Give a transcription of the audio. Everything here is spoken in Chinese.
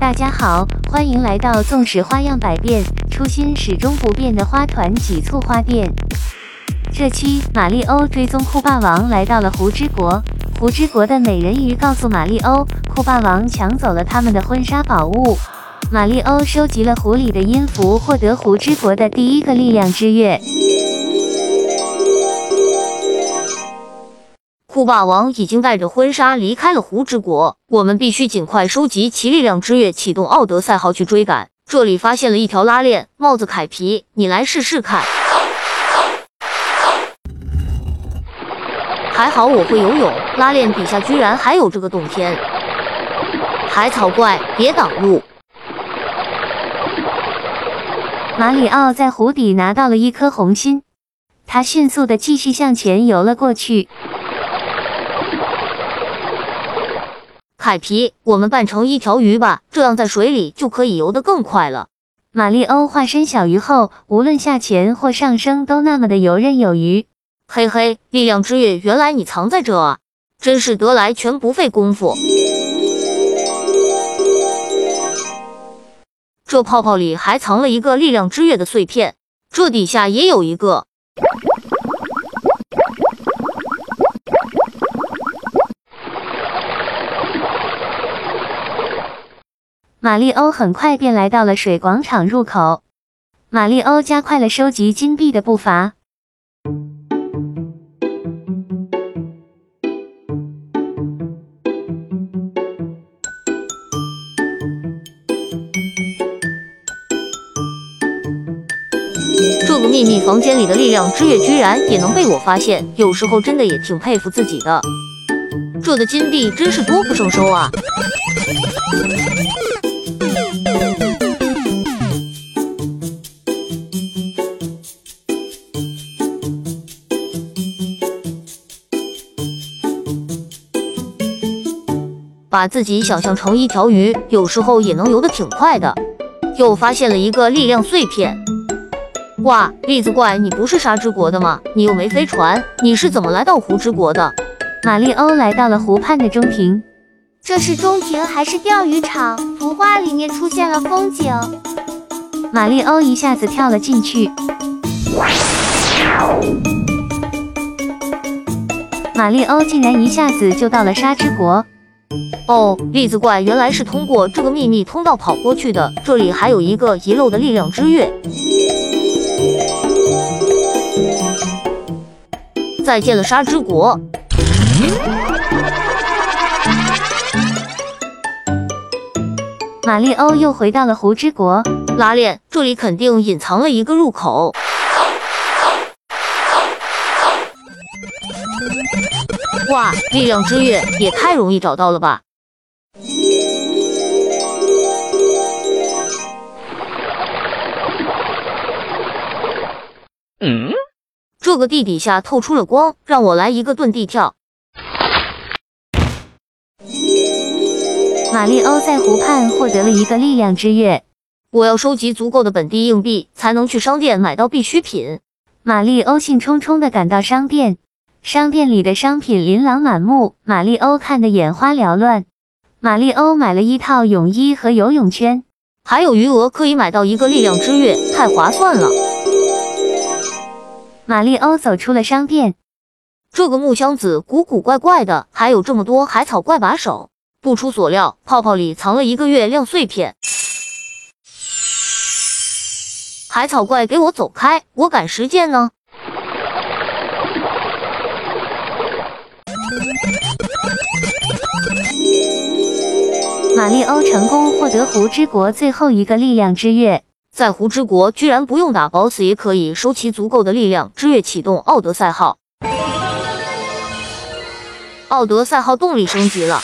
大家好，欢迎来到纵使花样百变，初心始终不变的花团几簇花店。这期马里欧追踪酷霸王来到了胡之国，胡之国的美人鱼告诉马里欧，酷霸王抢走了他们的婚纱宝物。马里欧收集了狐狸的音符，获得胡之国的第一个力量之月。酷霸王已经带着婚纱离开了湖之国，我们必须尽快收集其力量之月，启动奥德赛号去追赶。这里发现了一条拉链，帽子凯皮，你来试试看。还好我会游泳，拉链底下居然还有这个洞天。海草怪，别挡路！马里奥在湖底拿到了一颗红心，他迅速的继续向前游了过去。凯皮，我们扮成一条鱼吧，这样在水里就可以游得更快了。马里欧化身小鱼后，无论下潜或上升，都那么的游刃有余。嘿嘿，力量之月，原来你藏在这啊！真是得来全不费功夫。这泡泡里还藏了一个力量之月的碎片，这底下也有一个。马里欧很快便来到了水广场入口，马里欧加快了收集金币的步伐。这个秘密房间里的力量之月居然也能被我发现，有时候真的也挺佩服自己的。这的金币真是多不胜收啊！把自己想象成一条鱼，有时候也能游得挺快的。又发现了一个力量碎片。哇，栗子怪，你不是沙之国的吗？你又没飞船，你是怎么来到湖之国的？马里欧来到了湖畔的中庭，这是中庭还是钓鱼场？图画里面出现了风景。马里欧一下子跳了进去。马里欧竟然一下子就到了沙之国。哦，栗子怪原来是通过这个秘密通道跑过去的。这里还有一个遗漏的力量之月。再见了，沙之国。马里欧又回到了湖之国。拉链，这里肯定隐藏了一个入口。哇，力量之月也太容易找到了吧！嗯，这个地底下透出了光，让我来一个遁地跳。马里欧在湖畔获得了一个力量之月。我要收集足够的本地硬币，才能去商店买到必需品。马里欧兴冲冲地赶到商店，商店里的商品琳琅满目，马里欧看得眼花缭乱。马里欧买了一套泳衣和游泳圈，还有余额可以买到一个力量之月，太划算了。马里欧走出了商店，这个木箱子古古怪怪的，还有这么多海草怪把手。不出所料，泡泡里藏了一个月亮碎片。海草怪，给我走开！我赶时间呢。马里欧成功获得湖之国最后一个力量之月。在湖之国，居然不用打 BOSS 也可以收集足够的力量之月，启动奥德赛号。奥德赛号动力升级了，